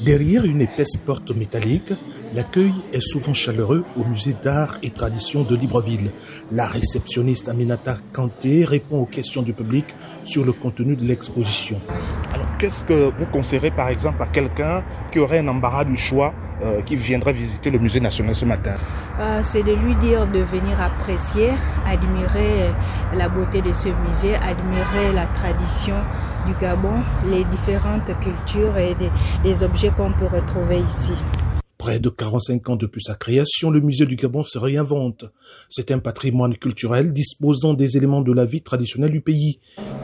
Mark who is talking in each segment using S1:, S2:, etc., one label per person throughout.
S1: Derrière une épaisse porte métallique, l'accueil est souvent chaleureux au musée d'art et tradition de Libreville. La réceptionniste Aminata Kanté répond aux questions du public sur le contenu de l'exposition.
S2: Alors, qu'est-ce que vous conseillerez par exemple à quelqu'un qui aurait un embarras du choix euh, qui viendrait visiter le musée national ce matin
S3: euh, C'est de lui dire de venir apprécier, admirer euh, la beauté de ce musée, admirer la tradition du Gabon, les différentes cultures et des, des objets qu'on peut retrouver ici.
S1: Près de 45 ans depuis sa création, le musée du Gabon se réinvente. C'est un patrimoine culturel disposant des éléments de la vie traditionnelle du pays.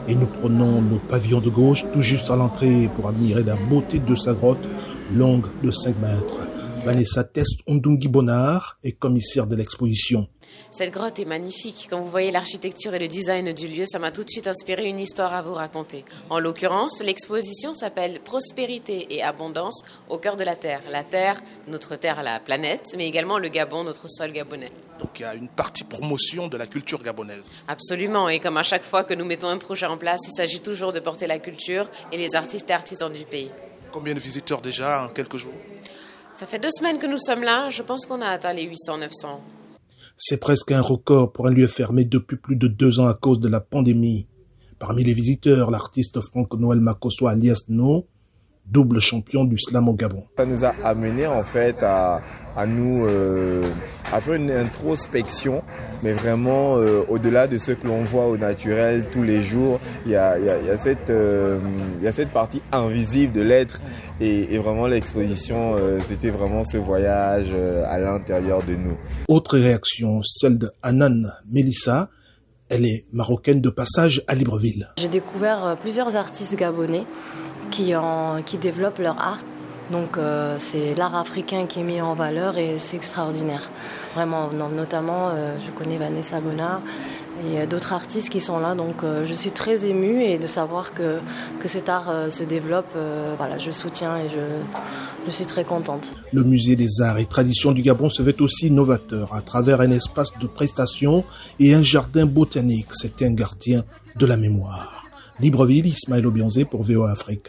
S1: Et nous prenons nos pavillons de gauche tout juste à l'entrée pour admirer la beauté de sa grotte longue de 5 mètres. Vanessa Test Ondungi Bonnard est commissaire de l'exposition.
S4: Cette grotte est magnifique. Quand vous voyez l'architecture et le design du lieu, ça m'a tout de suite inspiré une histoire à vous raconter. En l'occurrence, l'exposition s'appelle Prospérité et abondance au cœur de la Terre. La Terre, notre Terre, la planète, mais également le Gabon, notre sol gabonais.
S2: Donc il y a une partie promotion de la culture gabonaise.
S4: Absolument. Et comme à chaque fois que nous mettons un projet en place, il s'agit toujours de porter la culture et les artistes et artisans du pays.
S2: Combien de visiteurs déjà en quelques jours?
S4: Ça fait deux semaines que nous sommes là. Je pense qu'on a atteint les 800-900.
S1: C'est presque un record pour un lieu fermé depuis plus de deux ans à cause de la pandémie. Parmi les visiteurs, l'artiste Franck-Noël Makoso alias No, double champion du slam au Gabon.
S5: Ça nous a amené en fait à, à nous euh, à faire une introspection, mais vraiment euh, au-delà de ce que l'on voit au naturel tous les jours, il y a, il y a, il y a cette, euh, il y a cette partie invisible de l'être et, et, vraiment l'exposition, euh, c'était vraiment ce voyage euh, à l'intérieur de nous.
S1: Autre réaction, celle de Anan Melissa. Elle est marocaine de passage à Libreville.
S6: J'ai découvert plusieurs artistes gabonais qui, en, qui développent leur art donc euh, c'est l'art africain qui est mis en valeur et c'est extraordinaire. Vraiment, notamment, euh, je connais Vanessa Bonnard et d'autres artistes qui sont là. Donc euh, je suis très émue et de savoir que, que cet art euh, se développe, euh, voilà, je soutiens et je, je suis très contente.
S1: Le musée des arts et traditions du Gabon se veut aussi novateur à travers un espace de prestation et un jardin botanique. C'est un gardien de la mémoire. Libreville, Ismaël Obianzé pour VOA Afrique.